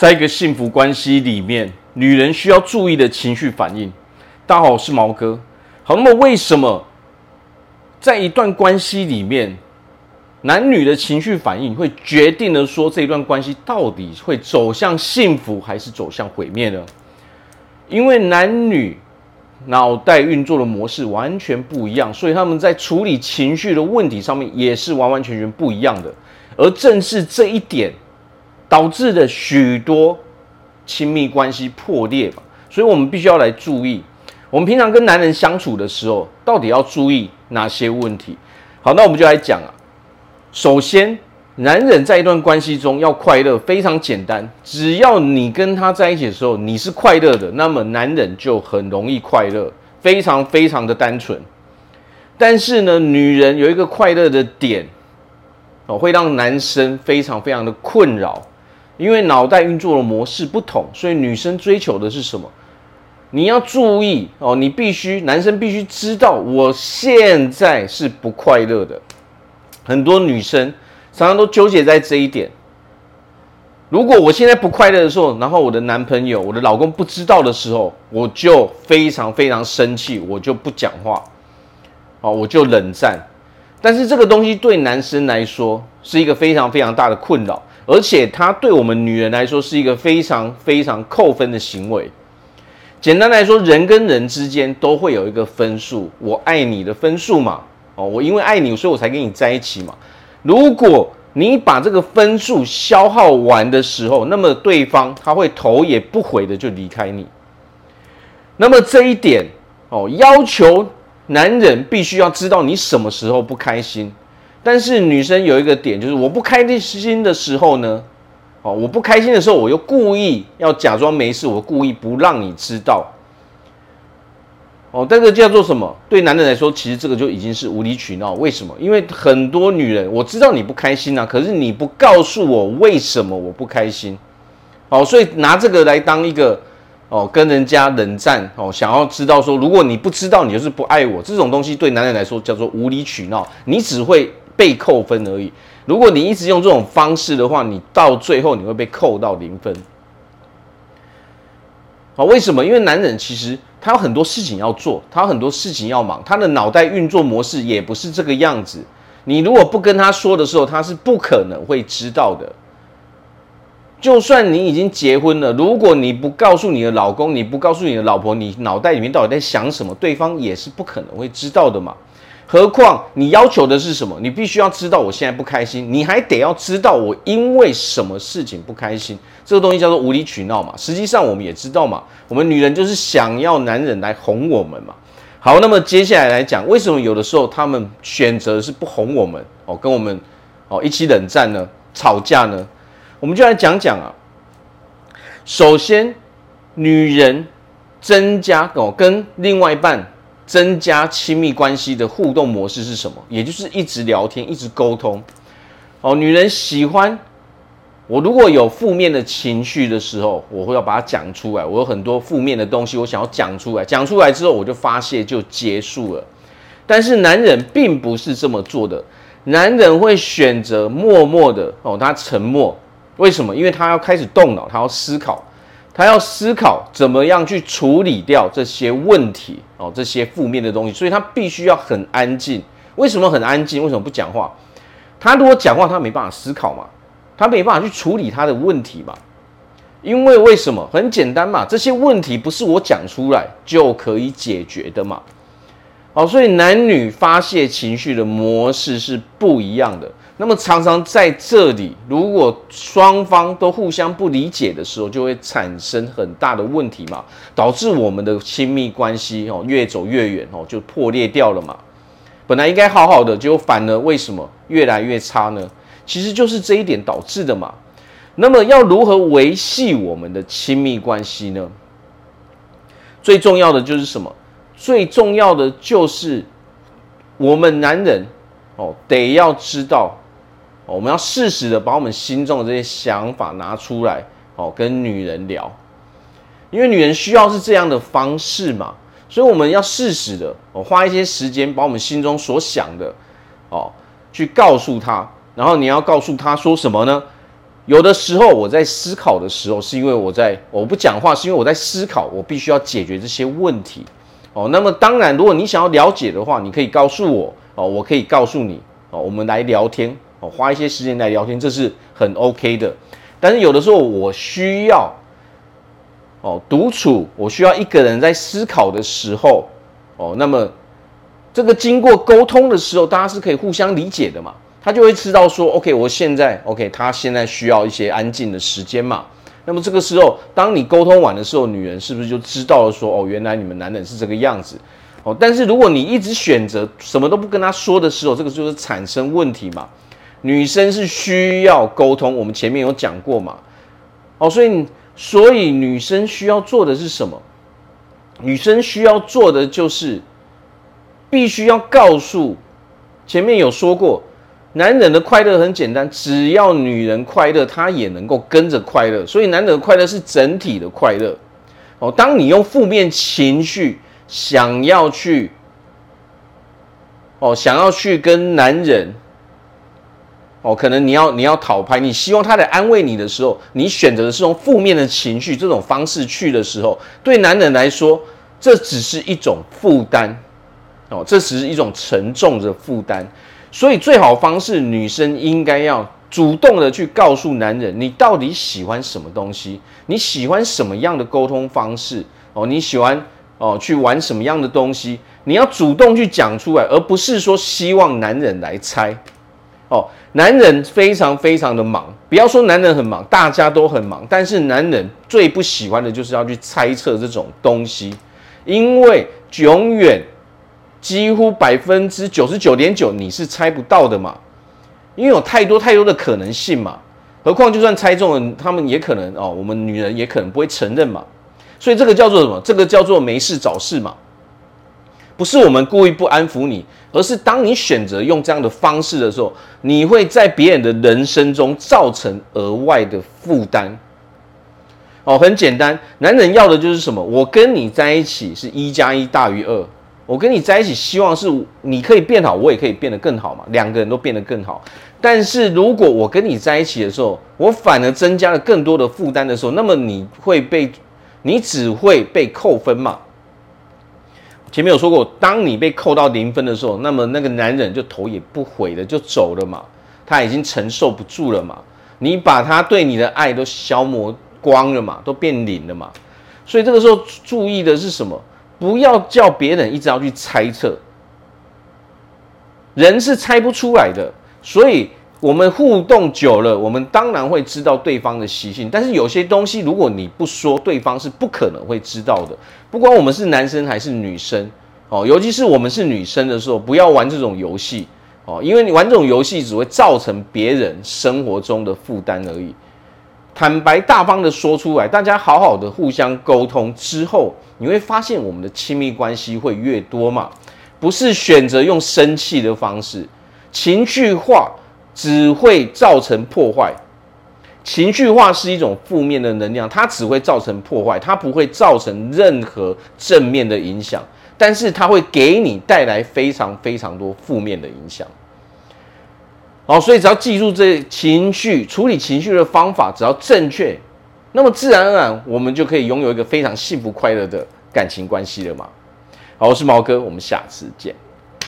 在一个幸福关系里面，女人需要注意的情绪反应。大家好，我是毛哥。好，那么为什么在一段关系里面，男女的情绪反应会决定了说这一段关系到底会走向幸福还是走向毁灭呢？因为男女脑袋运作的模式完全不一样，所以他们在处理情绪的问题上面也是完完全全不一样的。而正是这一点。导致的许多亲密关系破裂嘛，所以我们必须要来注意，我们平常跟男人相处的时候，到底要注意哪些问题？好，那我们就来讲啊。首先，男人在一段关系中要快乐，非常简单，只要你跟他在一起的时候你是快乐的，那么男人就很容易快乐，非常非常的单纯。但是呢，女人有一个快乐的点哦，会让男生非常非常的困扰。因为脑袋运作的模式不同，所以女生追求的是什么？你要注意哦，你必须，男生必须知道，我现在是不快乐的。很多女生常常都纠结在这一点。如果我现在不快乐的时候，然后我的男朋友、我的老公不知道的时候，我就非常非常生气，我就不讲话，哦，我就冷战。但是这个东西对男生来说是一个非常非常大的困扰。而且它对我们女人来说是一个非常非常扣分的行为。简单来说，人跟人之间都会有一个分数，我爱你的分数嘛。哦，我因为爱你，所以我才跟你在一起嘛。如果你把这个分数消耗完的时候，那么对方他会头也不回的就离开你。那么这一点哦，要求男人必须要知道你什么时候不开心。但是女生有一个点，就是我不开心的时候呢，哦，我不开心的时候，我又故意要假装没事，我故意不让你知道。哦，这个叫做什么？对男人来说，其实这个就已经是无理取闹。为什么？因为很多女人，我知道你不开心啊，可是你不告诉我为什么我不开心。哦，所以拿这个来当一个哦，跟人家冷战哦，想要知道说，如果你不知道，你就是不爱我。这种东西对男人来说叫做无理取闹，你只会。被扣分而已。如果你一直用这种方式的话，你到最后你会被扣到零分。好，为什么？因为男人其实他有很多事情要做，他有很多事情要忙，他的脑袋运作模式也不是这个样子。你如果不跟他说的时候，他是不可能会知道的。就算你已经结婚了，如果你不告诉你的老公，你不告诉你的老婆，你脑袋里面到底在想什么，对方也是不可能会知道的嘛。何况你要求的是什么？你必须要知道我现在不开心，你还得要知道我因为什么事情不开心。这个东西叫做无理取闹嘛。实际上我们也知道嘛，我们女人就是想要男人来哄我们嘛。好，那么接下来来讲，为什么有的时候他们选择是不哄我们哦，跟我们哦一起冷战呢？吵架呢？我们就来讲讲啊。首先，女人增加哦跟另外一半。增加亲密关系的互动模式是什么？也就是一直聊天，一直沟通。哦，女人喜欢我。如果有负面的情绪的时候，我会要把它讲出来。我有很多负面的东西，我想要讲出来。讲出来之后，我就发泄，就结束了。但是男人并不是这么做的。男人会选择默默的哦，他沉默。为什么？因为他要开始动脑，他要思考。他要思考怎么样去处理掉这些问题哦，这些负面的东西，所以他必须要很安静。为什么很安静？为什么不讲话？他如果讲话，他没办法思考嘛，他没办法去处理他的问题嘛。因为为什么？很简单嘛，这些问题不是我讲出来就可以解决的嘛。好，所以男女发泄情绪的模式是不一样的。那么常常在这里，如果双方都互相不理解的时候，就会产生很大的问题嘛，导致我们的亲密关系哦越走越远哦，就破裂掉了嘛。本来应该好好的，结果反而为什么越来越差呢？其实就是这一点导致的嘛。那么要如何维系我们的亲密关系呢？最重要的就是什么？最重要的就是我们男人哦，得要知道。我们要适时的把我们心中的这些想法拿出来，哦，跟女人聊，因为女人需要是这样的方式嘛，所以我们要适时的，哦，花一些时间把我们心中所想的，哦，去告诉她，然后你要告诉她说什么呢？有的时候我在思考的时候，是因为我在我不讲话，是因为我在思考，我必须要解决这些问题。哦，那么当然，如果你想要了解的话，你可以告诉我哦，我可以告诉你哦，我们来聊天哦，花一些时间来聊天，这是很 OK 的。但是有的时候我需要哦独处，我需要一个人在思考的时候哦，那么这个经过沟通的时候，大家是可以互相理解的嘛，他就会知道说，OK，我现在 OK，他现在需要一些安静的时间嘛。那么这个时候，当你沟通完的时候，女人是不是就知道了说，哦，原来你们男人是这个样子，哦，但是如果你一直选择什么都不跟他说的时候，这个就是产生问题嘛。女生是需要沟通，我们前面有讲过嘛，哦，所以所以女生需要做的是什么？女生需要做的就是必须要告诉，前面有说过。男人的快乐很简单，只要女人快乐，他也能够跟着快乐。所以，男人的快乐是整体的快乐。哦，当你用负面情绪想要去，哦，想要去跟男人，哦，可能你要你要讨拍，你希望他来安慰你的时候，你选择的是用负面的情绪这种方式去的时候，对男人来说，这只是一种负担。哦，这只是一种沉重的负担。所以最好方式，女生应该要主动的去告诉男人，你到底喜欢什么东西，你喜欢什么样的沟通方式哦，你喜欢哦去玩什么样的东西，你要主动去讲出来，而不是说希望男人来猜哦。男人非常非常的忙，不要说男人很忙，大家都很忙，但是男人最不喜欢的就是要去猜测这种东西，因为永远。几乎百分之九十九点九，你是猜不到的嘛？因为有太多太多的可能性嘛。何况就算猜中了，他们也可能哦，我们女人也可能不会承认嘛。所以这个叫做什么？这个叫做没事找事嘛。不是我们故意不安抚你，而是当你选择用这样的方式的时候，你会在别人的人生中造成额外的负担。哦，很简单，男人要的就是什么？我跟你在一起是一加一大于二。我跟你在一起，希望是你可以变好，我也可以变得更好嘛，两个人都变得更好。但是如果我跟你在一起的时候，我反而增加了更多的负担的时候，那么你会被，你只会被扣分嘛。前面有说过，当你被扣到零分的时候，那么那个男人就头也不回的就走了嘛，他已经承受不住了嘛。你把他对你的爱都消磨光了嘛，都变零了嘛。所以这个时候注意的是什么？不要叫别人一直要去猜测，人是猜不出来的。所以，我们互动久了，我们当然会知道对方的习性。但是，有些东西如果你不说，对方是不可能会知道的。不管我们是男生还是女生，哦，尤其是我们是女生的时候，不要玩这种游戏哦，因为你玩这种游戏只会造成别人生活中的负担而已。坦白大方的说出来，大家好好的互相沟通之后，你会发现我们的亲密关系会越多嘛。不是选择用生气的方式，情绪化只会造成破坏。情绪化是一种负面的能量，它只会造成破坏，它不会造成任何正面的影响，但是它会给你带来非常非常多负面的影响。好，所以只要记住这情绪处理情绪的方法，只要正确，那么自然而然我们就可以拥有一个非常幸福快乐的感情关系了嘛。好，我是毛哥，我们下次见。